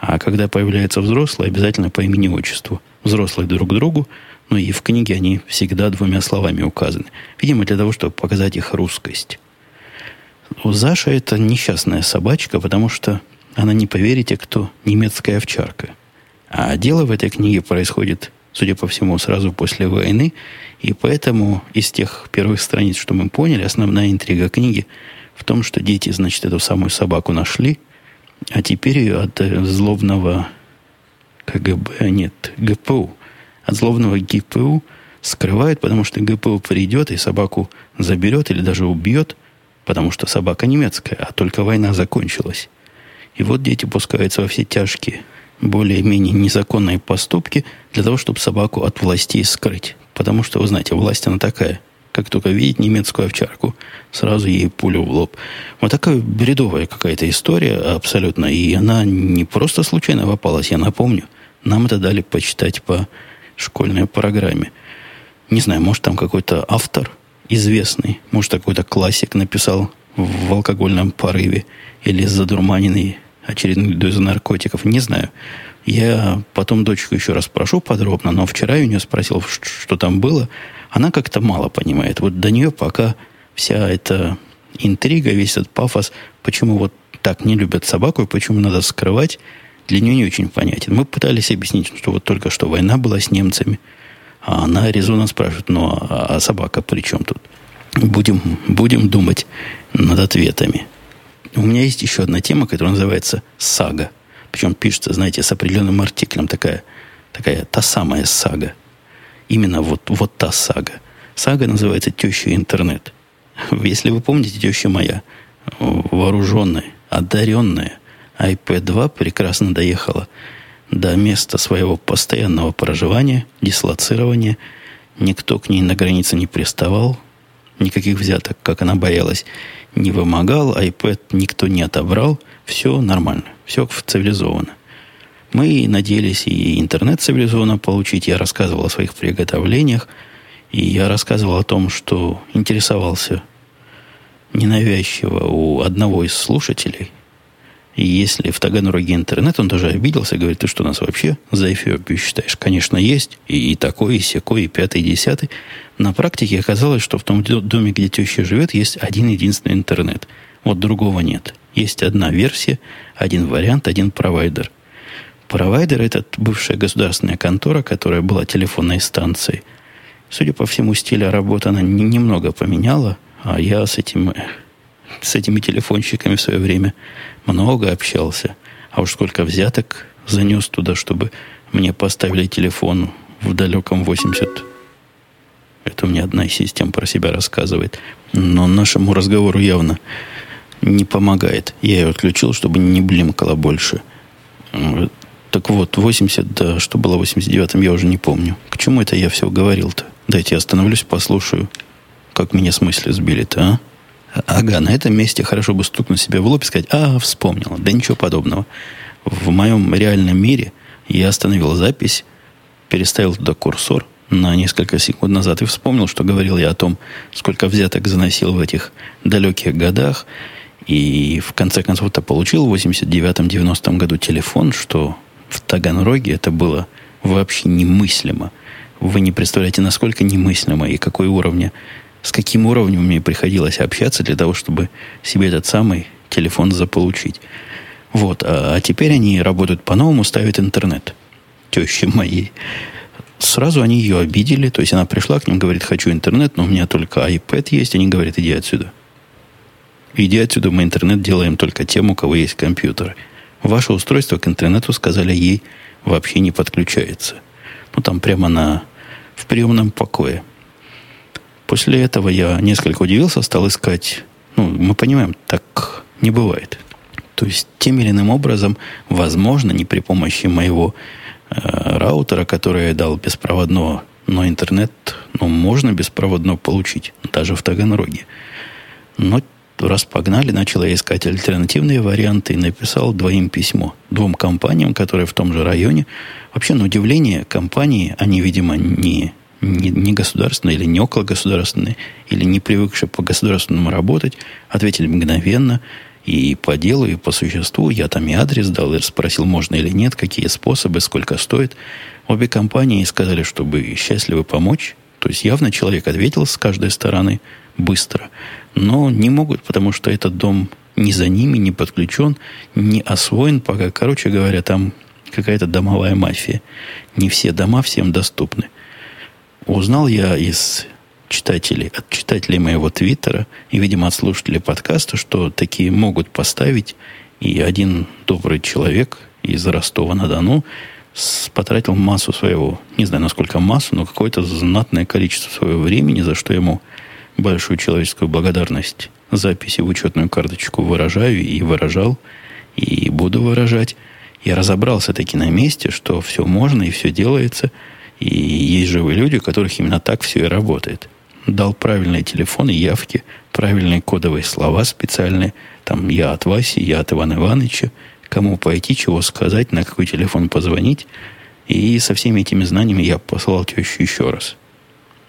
А когда появляется взрослый, обязательно по имени-отчеству. Взрослые друг к другу, но и в книге они всегда двумя словами указаны. Видимо, для того, чтобы показать их русскость. У Заша это несчастная собачка, потому что она, не поверите, кто немецкая овчарка. А дело в этой книге происходит судя по всему, сразу после войны. И поэтому из тех первых страниц, что мы поняли, основная интрига книги в том, что дети, значит, эту самую собаку нашли, а теперь ее от э, злобного КГБ, нет, ГПУ, от злобного ГПУ скрывают, потому что ГПУ придет и собаку заберет или даже убьет, потому что собака немецкая, а только война закончилась. И вот дети пускаются во все тяжкие, более-менее незаконные поступки для того, чтобы собаку от властей скрыть. Потому что, вы знаете, власть она такая. Как только видит немецкую овчарку, сразу ей пулю в лоб. Вот такая бредовая какая-то история абсолютно. И она не просто случайно попалась, я напомню. Нам это дали почитать по школьной программе. Не знаю, может, там какой-то автор известный, может, какой-то классик написал в алкогольном порыве или задурманенный очередной дозой наркотиков, не знаю. Я потом дочку еще раз спрошу подробно, но вчера я у нее спросил, что там было. Она как-то мало понимает. Вот до нее пока вся эта интрига, весь этот пафос, почему вот так не любят собаку и почему надо скрывать, для нее не очень понятен. Мы пытались объяснить, что вот только что война была с немцами, а она резонно спрашивает, ну а, а собака при чем тут? Будем, будем думать над ответами. У меня есть еще одна тема, которая называется «Сага». Причем пишется, знаете, с определенным артиклем такая, такая та самая сага. Именно вот, вот та сага. Сага называется «Теща интернет». Если вы помните, теща моя, вооруженная, одаренная, iPad 2 прекрасно доехала до места своего постоянного проживания, дислоцирования. Никто к ней на границе не приставал, никаких взяток, как она боялась, не вымогал, iPad никто не отобрал, все нормально, все цивилизованно. Мы надеялись и интернет цивилизованно получить. Я рассказывал о своих приготовлениях, и я рассказывал о том, что интересовался ненавязчиво у одного из слушателей. И если в Таганроге интернет, он тоже обиделся, говорит, ты что, нас вообще за Эфиопию считаешь? Конечно, есть. И, и такой, и секой, и пятый, и десятый. На практике оказалось, что в том доме, где теща живет, есть один единственный интернет. Вот другого нет. Есть одна версия, один вариант, один провайдер. Провайдер – это бывшая государственная контора, которая была телефонной станцией. Судя по всему, стиля работы она немного поменяла, а я с, этим, с этими телефонщиками в свое время много общался. А уж сколько взяток занес туда, чтобы мне поставили телефон в далеком 80 это у меня одна из систем про себя рассказывает. Но нашему разговору явно не помогает. Я ее отключил, чтобы не блимкало больше. Так вот, 80, да, что было в 89-м, я уже не помню. К чему это я все говорил-то? Дайте я остановлюсь, послушаю, как меня с мысли сбили-то, а? Ага, на этом месте хорошо бы стукнуть себе в лоб и сказать, а, вспомнил. Да ничего подобного. В моем реальном мире я остановил запись, переставил туда курсор, на несколько секунд назад и вспомнил, что говорил я о том, сколько взяток заносил в этих далеких годах. И в конце концов-то получил в 89-90 году телефон, что в Таганроге это было вообще немыслимо. Вы не представляете, насколько немыслимо и какой уровня, с каким уровнем мне приходилось общаться для того, чтобы себе этот самый телефон заполучить. Вот, а, а теперь они работают по-новому, ставят интернет. Тещи моей сразу они ее обидели. То есть она пришла к ним, говорит, хочу интернет, но у меня только iPad есть. Они говорят, иди отсюда. Иди отсюда, мы интернет делаем только тем, у кого есть компьютер. Ваше устройство к интернету, сказали ей, вообще не подключается. Ну, там прямо на, в приемном покое. После этого я несколько удивился, стал искать. Ну, мы понимаем, так не бывает. То есть, тем или иным образом, возможно, не при помощи моего Э, раутера, который я дал беспроводного, но интернет ну, можно беспроводно получить, даже в Таганроге. Но раз погнали, начал я искать альтернативные варианты и написал двоим письмо. Двум компаниям, которые в том же районе. Вообще, на удивление, компании, они, видимо, не, не, не государственные или не около государственные, или не привыкшие по государственному работать, ответили мгновенно – и по делу, и по существу. Я там и адрес дал, и спросил, можно или нет, какие способы, сколько стоит. Обе компании сказали, чтобы счастливы помочь. То есть явно человек ответил с каждой стороны быстро. Но не могут, потому что этот дом не за ними, не подключен, не освоен пока. Короче говоря, там какая-то домовая мафия. Не все дома всем доступны. Узнал я из читателей, от читателей моего твиттера и, видимо, от слушателей подкаста, что такие могут поставить. И один добрый человек из Ростова-на-Дону потратил массу своего, не знаю, насколько массу, но какое-то знатное количество своего времени, за что ему большую человеческую благодарность записи в учетную карточку выражаю и выражал, и буду выражать. Я разобрался таки на месте, что все можно и все делается, и есть живые люди, у которых именно так все и работает. Дал правильные телефоны, явки, правильные кодовые слова специальные. Там я от Васи, я от Ивана Ивановича. Кому пойти, чего сказать, на какой телефон позвонить. И со всеми этими знаниями я послал тещу еще раз.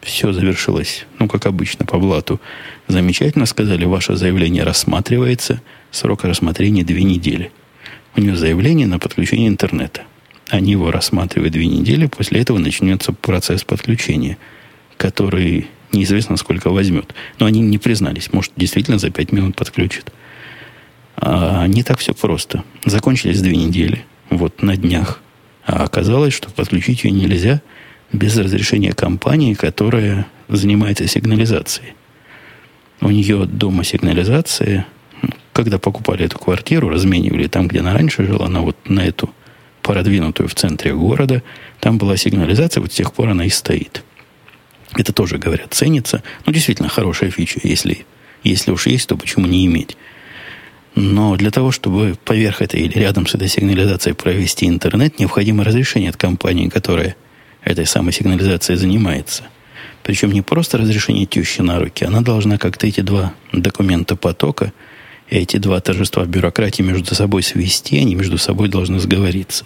Все завершилось, ну, как обычно, по блату. Замечательно сказали, ваше заявление рассматривается. Срок рассмотрения две недели. У нее заявление на подключение интернета. Они его рассматривают две недели, после этого начнется процесс подключения, который неизвестно сколько возьмет. Но они не признались, может, действительно за пять минут подключат. А не так все просто. Закончились две недели, вот на днях. А оказалось, что подключить ее нельзя – без разрешения компании, которая занимается сигнализацией. У нее дома сигнализация. Когда покупали эту квартиру, разменивали там, где она раньше жила, она вот на эту продвинутую в центре города, там была сигнализация, вот с тех пор она и стоит. Это тоже, говорят, ценится. Ну, действительно, хорошая фича. Если, если уж есть, то почему не иметь? Но для того, чтобы поверх этой или рядом с этой сигнализацией провести интернет, необходимо разрешение от компании, которая этой самой сигнализацией занимается. Причем не просто разрешение тещи на руки, она должна как-то эти два документа потока, эти два торжества бюрократии между собой свести, они между собой должны сговориться.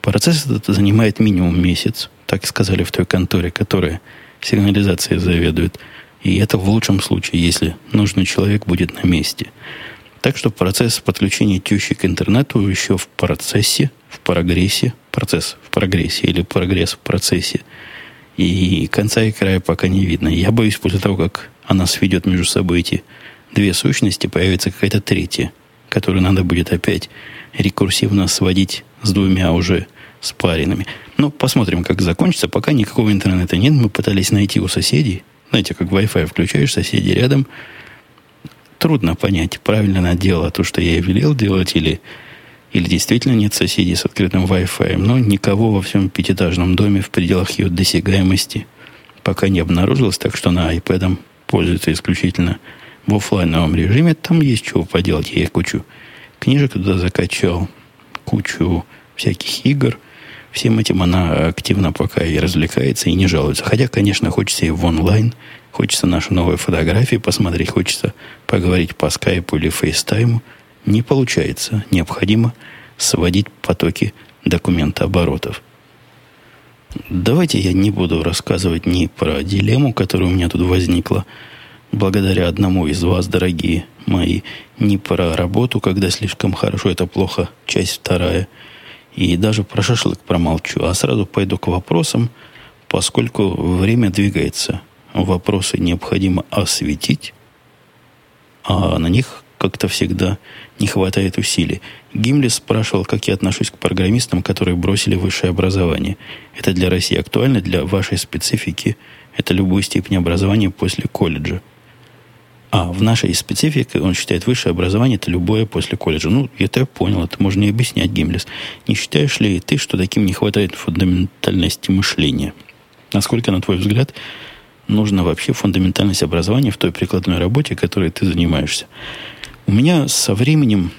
Процесс этот занимает минимум месяц, так сказали в той конторе, которая сигнализацией заведует. И это в лучшем случае, если нужный человек будет на месте. Так что процесс подключения тещи к интернету еще в процессе, в прогрессе, процесс в прогрессе или прогресс в процессе. И конца и края пока не видно. Я боюсь, после того, как она сведет между собой эти две сущности, появится какая-то третья, которую надо будет опять рекурсивно сводить с двумя уже спаренными. Ну, посмотрим, как закончится. Пока никакого интернета нет. Мы пытались найти у соседей. Знаете, как Wi-Fi включаешь, соседи рядом. Трудно понять, правильно она делала то, что я ей велел делать, или или действительно нет соседей с открытым Wi-Fi, но никого во всем пятиэтажном доме в пределах ее досягаемости пока не обнаружилось, так что на iPad пользуется исключительно в офлайновом режиме. Там есть чего поделать. Я кучу книжек туда закачал, кучу всяких игр. Всем этим она активно пока и развлекается, и не жалуется. Хотя, конечно, хочется и в онлайн, хочется наши новые фотографии посмотреть, хочется поговорить по скайпу или фейстайму. Не получается. Необходимо сводить потоки документооборотов. Давайте я не буду рассказывать ни про дилемму, которая у меня тут возникла, благодаря одному из вас, дорогие мои, ни про работу, когда слишком хорошо, это плохо, часть вторая, и даже про шашлык промолчу, а сразу пойду к вопросам, поскольку время двигается. Вопросы необходимо осветить, а на них как-то всегда не хватает усилий. Гимлис спрашивал, как я отношусь к программистам, которые бросили высшее образование. Это для России актуально, для вашей специфики. Это любую степень образования после колледжа. А в нашей специфике он считает высшее образование это любое после колледжа. Ну, это я понял, это можно и объяснять, Гимлис. Не считаешь ли ты, что таким не хватает фундаментальности мышления? Насколько, на твой взгляд, нужна вообще фундаментальность образования в той прикладной работе, которой ты занимаешься? У меня со временем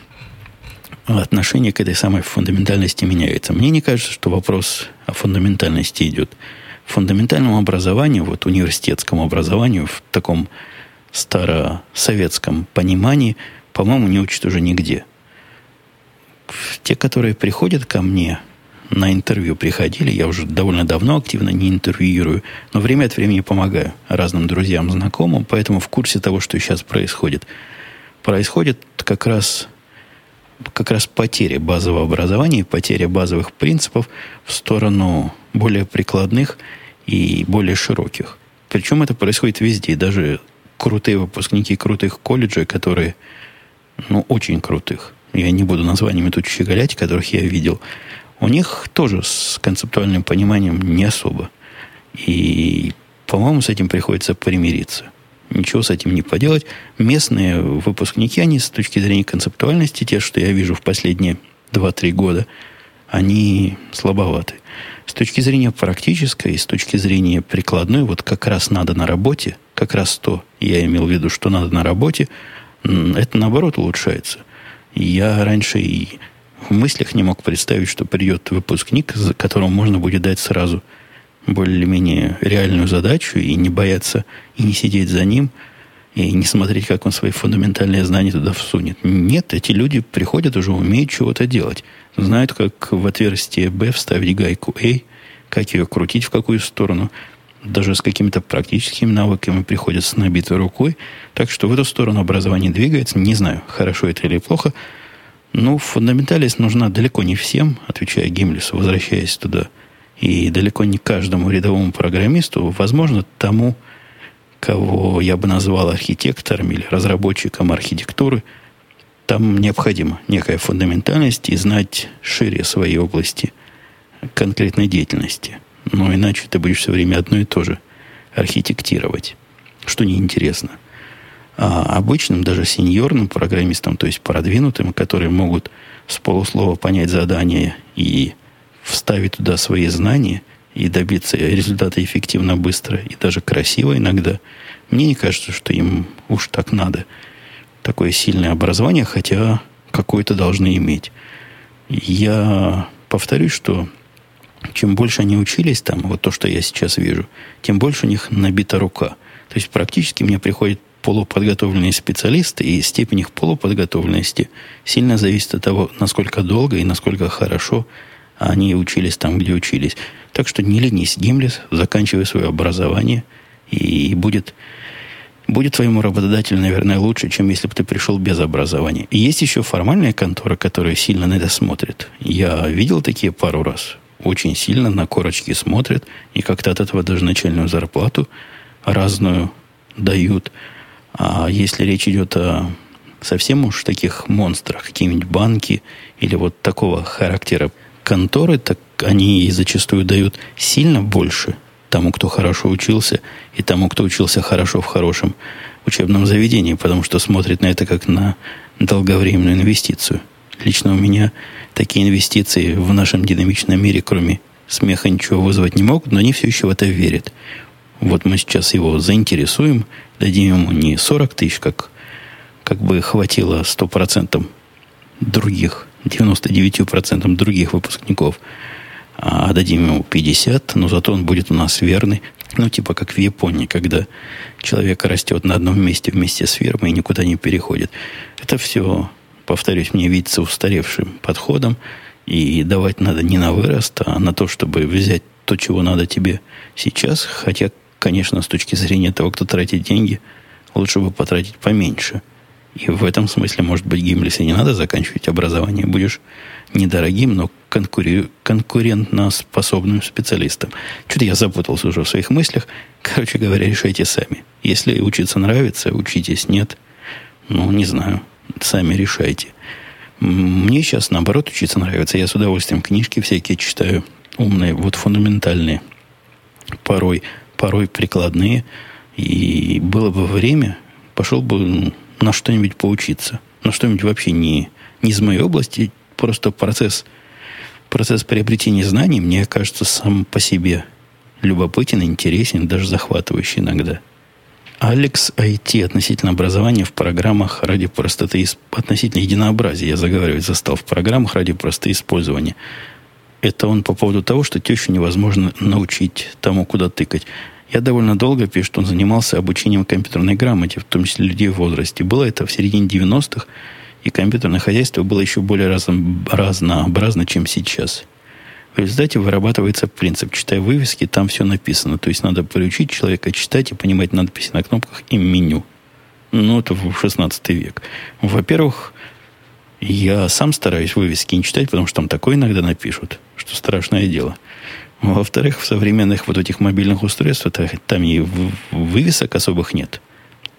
отношение к этой самой фундаментальности меняется. Мне не кажется, что вопрос о фундаментальности идет. В фундаментальном образовании, вот университетском образовании, в таком старосоветском понимании, по-моему, не учат уже нигде. Те, которые приходят ко мне, на интервью приходили, я уже довольно давно активно не интервьюирую, но время от времени помогаю разным друзьям, знакомым, поэтому в курсе того, что сейчас происходит – происходит как раз, как раз потеря базового образования, потеря базовых принципов в сторону более прикладных и более широких. Причем это происходит везде. Даже крутые выпускники крутых колледжей, которые, ну, очень крутых, я не буду названиями тут щеголять, которых я видел, у них тоже с концептуальным пониманием не особо. И, по-моему, с этим приходится примириться. Ничего с этим не поделать. Местные выпускники, они с точки зрения концептуальности, те, что я вижу в последние 2-3 года, они слабоваты. С точки зрения практической, с точки зрения прикладной, вот как раз надо на работе, как раз то, я имел в виду, что надо на работе, это наоборот улучшается. Я раньше и в мыслях не мог представить, что придет выпускник, за которому можно будет дать сразу более-менее реальную задачу и не бояться, и не сидеть за ним, и не смотреть, как он свои фундаментальные знания туда всунет. Нет, эти люди приходят уже, умеют чего-то делать. Знают, как в отверстие B вставить гайку A, как ее крутить в какую сторону. Даже с какими-то практическими навыками приходят с набитой рукой. Так что в эту сторону образование двигается. Не знаю, хорошо это или плохо. Ну, фундаментальность нужна далеко не всем, отвечая Гимлису, возвращаясь туда. И далеко не каждому рядовому программисту, возможно, тому, кого я бы назвал архитектором или разработчиком архитектуры, там необходима некая фундаментальность и знать шире своей области конкретной деятельности. Но иначе ты будешь все время одно и то же архитектировать, что неинтересно. А обычным, даже сеньорным программистам, то есть продвинутым, которые могут с полуслова понять задание и вставить туда свои знания и добиться результата эффективно, быстро и даже красиво иногда, мне не кажется, что им уж так надо. Такое сильное образование, хотя какое-то должны иметь. Я повторюсь, что чем больше они учились там, вот то, что я сейчас вижу, тем больше у них набита рука. То есть практически мне приходит полуподготовленные специалисты, и степень их полуподготовленности сильно зависит от того, насколько долго и насколько хорошо они учились там, где учились. Так что не ленись, Гимлис, заканчивай свое образование, и будет, будет твоему работодателю, наверное, лучше, чем если бы ты пришел без образования. И есть еще формальная контора, которая сильно на это смотрит. Я видел такие пару раз. Очень сильно на корочки смотрят, и как-то от этого даже начальную зарплату разную дают. А если речь идет о совсем уж таких монстрах, какие-нибудь банки или вот такого характера конторы, так они зачастую дают сильно больше тому, кто хорошо учился, и тому, кто учился хорошо в хорошем учебном заведении, потому что смотрит на это как на долговременную инвестицию. Лично у меня такие инвестиции в нашем динамичном мире, кроме смеха, ничего вызвать не могут, но они все еще в это верят. Вот мы сейчас его заинтересуем, дадим ему не 40 тысяч, как, как бы хватило 100% других, 99% других выпускников, а дадим ему 50, но зато он будет у нас верный. Ну, типа как в Японии, когда человек растет на одном месте вместе с фирмой и никуда не переходит. Это все, повторюсь, мне видится устаревшим подходом. И давать надо не на вырост, а на то, чтобы взять то, чего надо тебе сейчас. Хотя конечно, с точки зрения того, кто тратит деньги, лучше бы потратить поменьше. И в этом смысле, может быть, Гимлисе не надо заканчивать образование. Будешь недорогим, но конкури... конкурентно способным специалистом. Что-то я запутался уже в своих мыслях. Короче говоря, решайте сами. Если учиться нравится, учитесь. Нет, ну, не знаю. Сами решайте. Мне сейчас, наоборот, учиться нравится. Я с удовольствием книжки всякие читаю. Умные, вот фундаментальные. Порой порой прикладные, и было бы время, пошел бы на что-нибудь поучиться. На что-нибудь вообще не, не из моей области, просто процесс, процесс приобретения знаний, мне кажется, сам по себе любопытен, интересен, даже захватывающий иногда. Алекс IT относительно образования в программах ради простоты, относительно единообразия, я заговариваю, застал в программах ради простоты использования. Это он по поводу того, что тещу невозможно научить тому, куда тыкать. Я довольно долго, пишет, он занимался обучением компьютерной грамоте, в том числе людей в возрасте. Было это в середине 90-х, и компьютерное хозяйство было еще более разно, разнообразно, чем сейчас. В результате вырабатывается принцип. Читая вывески, там все написано. То есть надо приучить человека читать и понимать надписи на кнопках и меню. Ну, это в 16 век. Во-первых, я сам стараюсь вывески не читать, потому что там такое иногда напишут, что страшное дело. Во-вторых, в современных вот этих мобильных устройствах там и вывесок особых нет.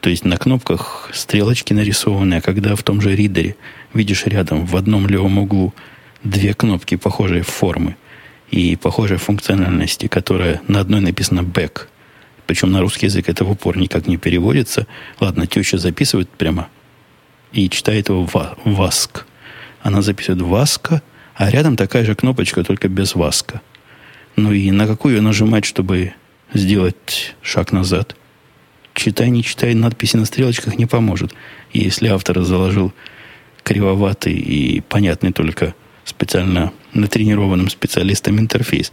То есть на кнопках стрелочки нарисованы, а когда в том же ридере видишь рядом в одном левом углу две кнопки похожей формы и похожей функциональности, которая на одной написано back. Причем на русский язык это в упор никак не переводится. Ладно, теща записывает прямо и читает его васк. Она записывает васка, а рядом такая же кнопочка, только без васка. Ну и на какую нажимать, чтобы сделать шаг назад? Читай, не читай, надписи на стрелочках не поможет. Если автор заложил кривоватый и понятный только специально натренированным специалистам интерфейс,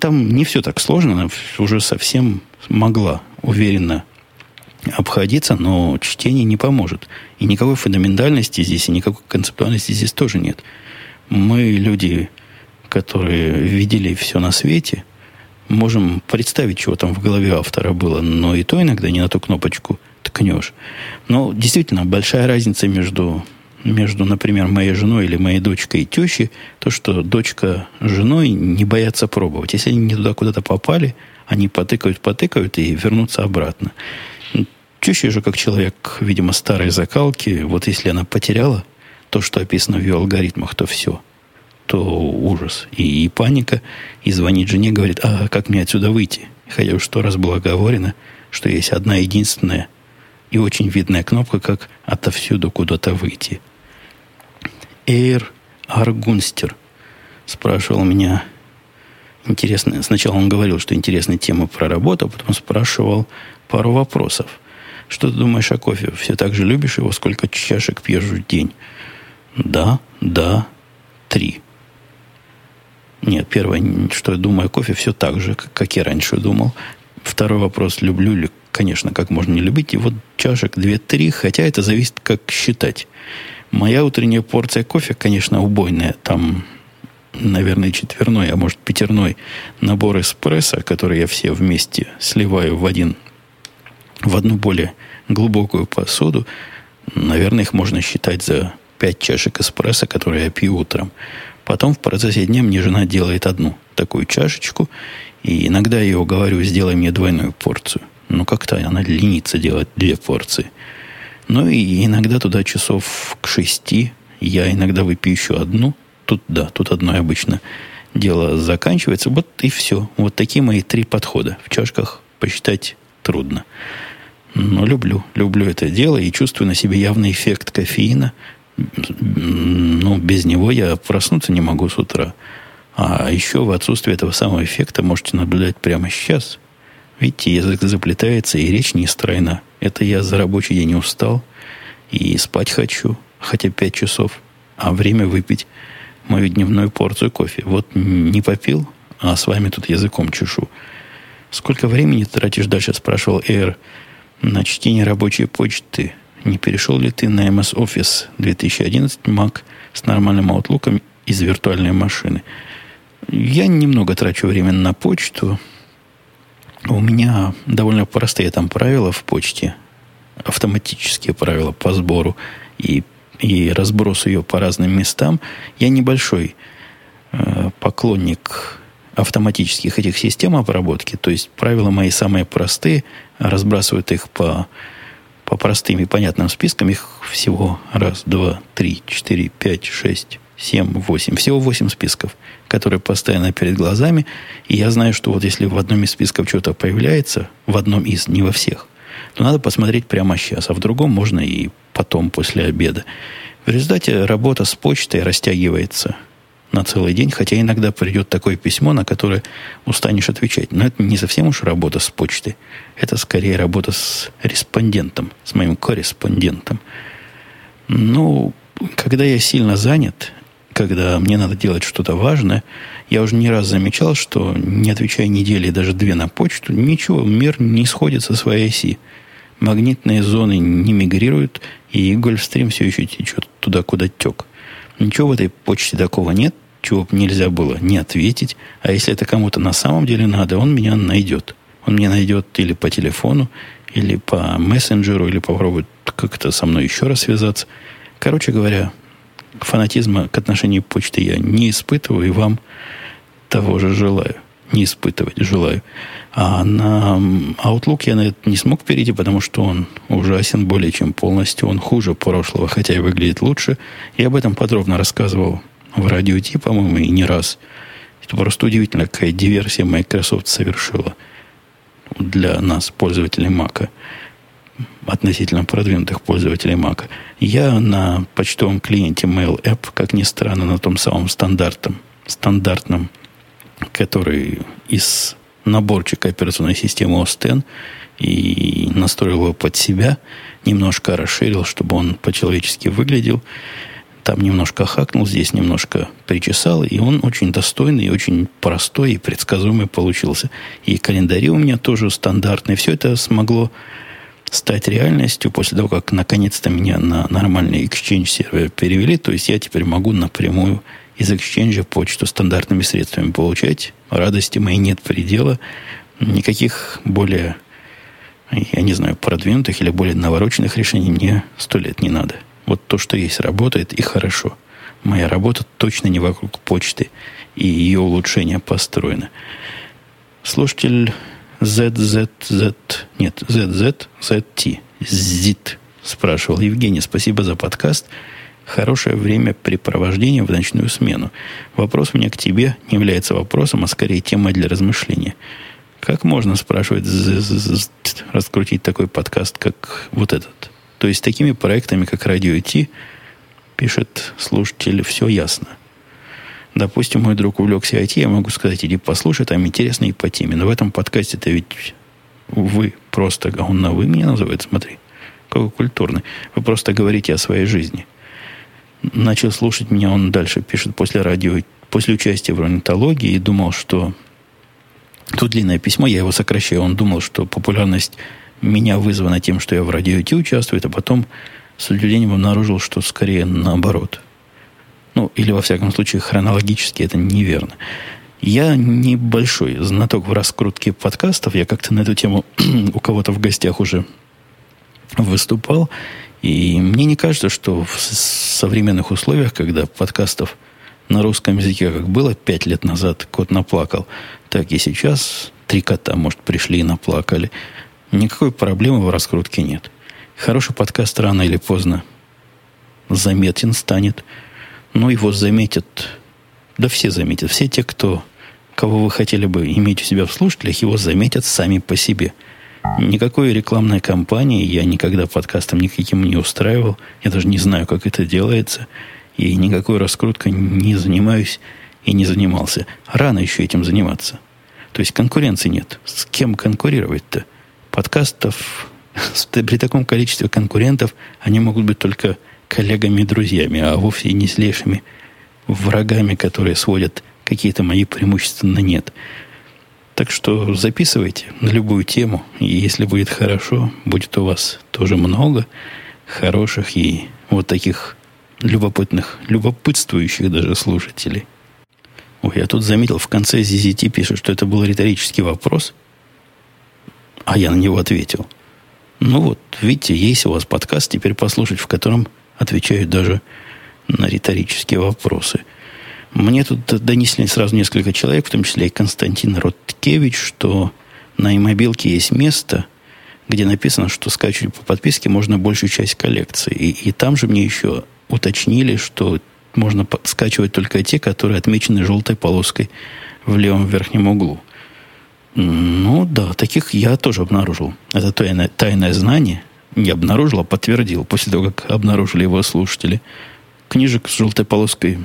там не все так сложно, она уже совсем могла уверенно обходиться, но чтение не поможет. И никакой фундаментальности здесь, и никакой концептуальности здесь тоже нет. Мы, люди, которые видели все на свете, можем представить, чего там в голове автора было, но и то иногда не на ту кнопочку ткнешь. Но действительно, большая разница между, между, например, моей женой или моей дочкой и тещей, то, что дочка с женой не боятся пробовать. Если они не туда куда-то попали, они потыкают, потыкают и вернутся обратно. Теща же, как человек, видимо, старой закалки, вот если она потеряла то, что описано в ее алгоритмах, то все – то ужас. И, и паника. И звонит жене, говорит, а как мне отсюда выйти? Хотя уж сто раз было говорено, что есть одна единственная и очень видная кнопка, как отовсюду куда-то выйти. Эйр Аргунстер спрашивал меня, интересно, сначала он говорил, что интересная тема про работу, а потом спрашивал пару вопросов. Что ты думаешь о кофе? Все так же любишь его? Сколько чашек пьешь в день? Да, да, три. Нет, первое, что я думаю о кофе, все так же, как я раньше думал. Второй вопрос, люблю ли, конечно, как можно не любить. И вот чашек 2-3, хотя это зависит, как считать. Моя утренняя порция кофе, конечно, убойная. Там, наверное, четверной, а может, пятерной набор эспрессо, который я все вместе сливаю в один, в одну более глубокую посуду. Наверное, их можно считать за 5 чашек эспрессо, которые я пью утром. Потом в процессе дня мне жена делает одну такую чашечку, и иногда я ее говорю, сделай мне двойную порцию. Ну, как-то она ленится делать две порции. Ну, и иногда туда часов к шести я иногда выпью еще одну. Тут, да, тут одно обычно дело заканчивается. Вот и все. Вот такие мои три подхода. В чашках посчитать трудно. Но люблю, люблю это дело и чувствую на себе явный эффект кофеина – ну, без него я проснуться не могу с утра. А еще в отсутствие этого самого эффекта можете наблюдать прямо сейчас. Видите, язык заплетается, и речь не стройна. Это я за рабочий день устал, и спать хочу, хотя пять часов, а время выпить мою дневную порцию кофе. Вот не попил, а с вами тут языком чешу. Сколько времени тратишь дальше, спрашивал Эйр, на чтение рабочей почты – не перешел ли ты на MS Office 2011 Mac с нормальным Outlook из виртуальной машины? Я немного трачу время на почту. У меня довольно простые там правила в почте, автоматические правила по сбору и, и разбросу ее по разным местам. Я небольшой э, поклонник автоматических этих систем обработки, то есть правила мои самые простые, разбрасывают их по по простым и понятным спискам их всего раз, два, три, четыре, пять, шесть, семь, восемь. Всего восемь списков, которые постоянно перед глазами. И я знаю, что вот если в одном из списков что-то появляется, в одном из, не во всех, то надо посмотреть прямо сейчас, а в другом можно и потом, после обеда. В результате работа с почтой растягивается на целый день, хотя иногда придет такое письмо, на которое устанешь отвечать. Но это не совсем уж работа с почтой. Это скорее работа с респондентом, с моим корреспондентом. Ну, когда я сильно занят, когда мне надо делать что-то важное, я уже не раз замечал, что не отвечая недели, даже две на почту, ничего, мир не сходит со своей оси. Магнитные зоны не мигрируют, и Гольфстрим все еще течет туда, куда тек. Ничего в этой почте такого нет, чего нельзя было не ответить. А если это кому-то на самом деле надо, он меня найдет. Он меня найдет или по телефону, или по мессенджеру, или попробует как-то со мной еще раз связаться. Короче говоря, фанатизма к отношению почты я не испытываю, и вам того же желаю. Не испытывать желаю. А на Outlook я на это не смог перейти, потому что он ужасен более чем полностью. Он хуже прошлого, хотя и выглядит лучше. Я об этом подробно рассказывал в радио Ти, по-моему, и не раз. Это просто удивительно, какая диверсия Microsoft совершила для нас, пользователей Мака, относительно продвинутых пользователей Мака. Я на почтовом клиенте Mail App, как ни странно, на том самом стандартном, стандартном, который из наборчика операционной системы OS X, и настроил его под себя, немножко расширил, чтобы он по-человечески выглядел. Там немножко хакнул, здесь немножко причесал, и он очень достойный, очень простой и предсказуемый получился. И календари у меня тоже стандартные. Все это смогло стать реальностью после того, как наконец-то меня на нормальный Exchange сервер перевели. То есть я теперь могу напрямую из Exchange почту стандартными средствами получать. Радости моей нет предела. Никаких более я не знаю, продвинутых или более навороченных решений мне сто лет не надо. Вот то, что есть, работает и хорошо. Моя работа точно не вокруг почты и ее улучшения построена. Слушатель ZZZ, нет, ZZZT, ZIT спрашивал. Евгений, спасибо за подкаст. Хорошее времяпрепровождение в ночную смену. Вопрос у меня к тебе не является вопросом, а скорее темой для размышления. Как можно, спрашивать, раскрутить такой подкаст, как вот этот? То есть, такими проектами, как Радио IT, пишет слушатель, все ясно. Допустим, мой друг увлекся IT, я могу сказать, иди послушай, там интересно и по теме. Но в этом подкасте это ведь вы просто, он на вы меня называет, смотри, какой культурный. Вы просто говорите о своей жизни. Начал слушать меня, он дальше пишет после радио, после участия в орнитологии и думал, что Тут длинное письмо, я его сокращаю. Он думал, что популярность меня вызвана тем, что я в радио Ти участвую, а потом с удивлением обнаружил, что скорее наоборот. Ну, или, во всяком случае, хронологически это неверно. Я небольшой знаток в раскрутке подкастов. Я как-то на эту тему у кого-то в гостях уже выступал. И мне не кажется, что в современных условиях, когда подкастов на русском языке, как было пять лет назад, кот наплакал, так и сейчас три кота, может, пришли и наплакали. Никакой проблемы в раскрутке нет. Хороший подкаст рано или поздно заметен станет. Но его заметят, да все заметят. Все те, кто, кого вы хотели бы иметь у себя в слушателях, его заметят сами по себе. Никакой рекламной кампании я никогда подкастом никаким не устраивал. Я даже не знаю, как это делается и никакой раскруткой не занимаюсь и не занимался. Рано еще этим заниматься. То есть конкуренции нет. С кем конкурировать-то? Подкастов при таком количестве конкурентов они могут быть только коллегами и друзьями, а вовсе не злейшими врагами, которые сводят какие-то мои преимущества на нет. Так что записывайте на любую тему, и если будет хорошо, будет у вас тоже много хороших и вот таких любопытных, любопытствующих даже слушателей. Ой, я тут заметил, в конце ZZT пишет, что это был риторический вопрос, а я на него ответил. Ну вот, видите, есть у вас подкаст, теперь послушать, в котором отвечают даже на риторические вопросы. Мне тут донесли сразу несколько человек, в том числе и Константин Роткевич, что на имобилке есть место, где написано, что скачивать по подписке можно большую часть коллекции. И, и там же мне еще уточнили, что можно скачивать только те, которые отмечены желтой полоской в левом верхнем углу. Ну да, таких я тоже обнаружил. Это тайное, тайное знание. Не обнаружил, а подтвердил после того, как обнаружили его слушатели. Книжек с желтой полоской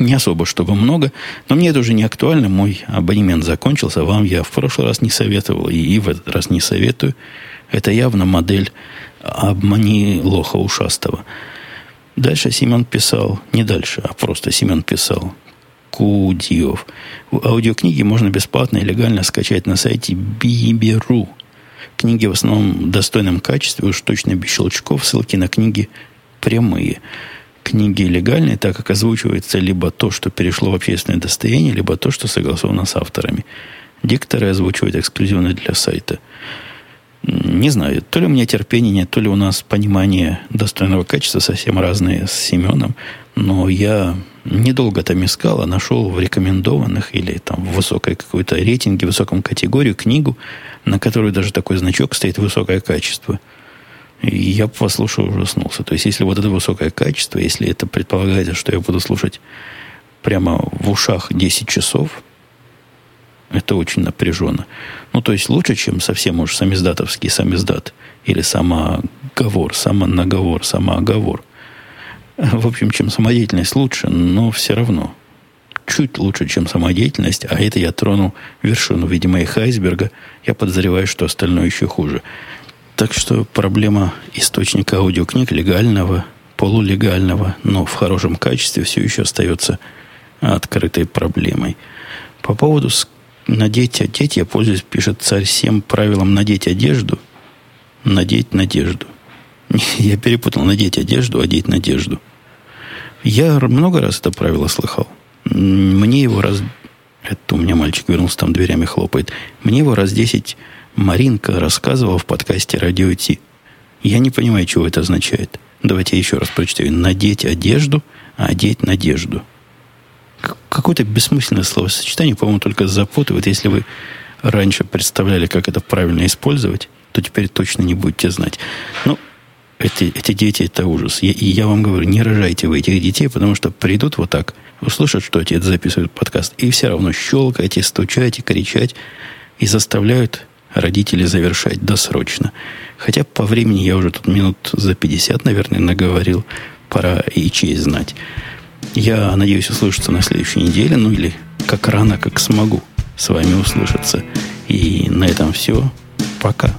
не особо, чтобы много. Но мне это уже не актуально. Мой абонемент закончился. Вам я в прошлый раз не советовал и, и в этот раз не советую. Это явно модель обмани лоха ушастого. Дальше Семен писал, не дальше, а просто Семен писал. Кудиев. Аудиокниги можно бесплатно и легально скачать на сайте Биберу. Книги в основном в достойном качестве, уж точно без щелчков. Ссылки на книги прямые. Книги легальные, так как озвучивается либо то, что перешло в общественное достояние, либо то, что согласовано с авторами. Дикторы озвучивают эксклюзивно для сайта. Не знаю, то ли у меня терпения нет, то ли у нас понимание достойного качества совсем разные с Семеном. Но я недолго там искал, а нашел в рекомендованных или там в высокой какой-то рейтинге, в высоком категории книгу, на которой даже такой значок стоит «высокое качество». И я послушал, ужаснулся. То есть, если вот это высокое качество, если это предполагается, что я буду слушать прямо в ушах 10 часов, это очень напряженно. Ну, то есть лучше, чем совсем уж самиздатовский самиздат. Или самоговор, самонаговор, самооговор. В общем, чем самодеятельность лучше, но все равно. Чуть лучше, чем самодеятельность, а это я тронул вершину, видимо, их айсберга. Я подозреваю, что остальное еще хуже. Так что проблема источника аудиокниг легального, полулегального, но в хорошем качестве все еще остается открытой проблемой. По поводу надеть, одеть, я пользуюсь, пишет царь, всем правилам надеть одежду, надеть надежду. Я перепутал надеть одежду, одеть надежду. Я много раз это правило слыхал. Мне его раз... Это у меня мальчик вернулся, там дверями хлопает. Мне его раз десять Маринка рассказывала в подкасте «Радио Ти». Я не понимаю, чего это означает. Давайте я еще раз прочитаю. Надеть одежду, а одеть надежду. Какое-то бессмысленное словосочетание, по-моему, только запутывает. Если вы раньше представляли, как это правильно использовать, то теперь точно не будете знать. Ну, эти, эти дети – это ужас. Я, и я вам говорю, не рожайте вы этих детей, потому что придут вот так, услышат, что отец записывает подкаст, и все равно щелкайте, стучайте, кричать, и заставляют родители завершать досрочно. Хотя по времени я уже тут минут за 50, наверное, наговорил. Пора и честь знать. Я надеюсь услышаться на следующей неделе, ну или как рано, как смогу с вами услышаться. И на этом все. Пока.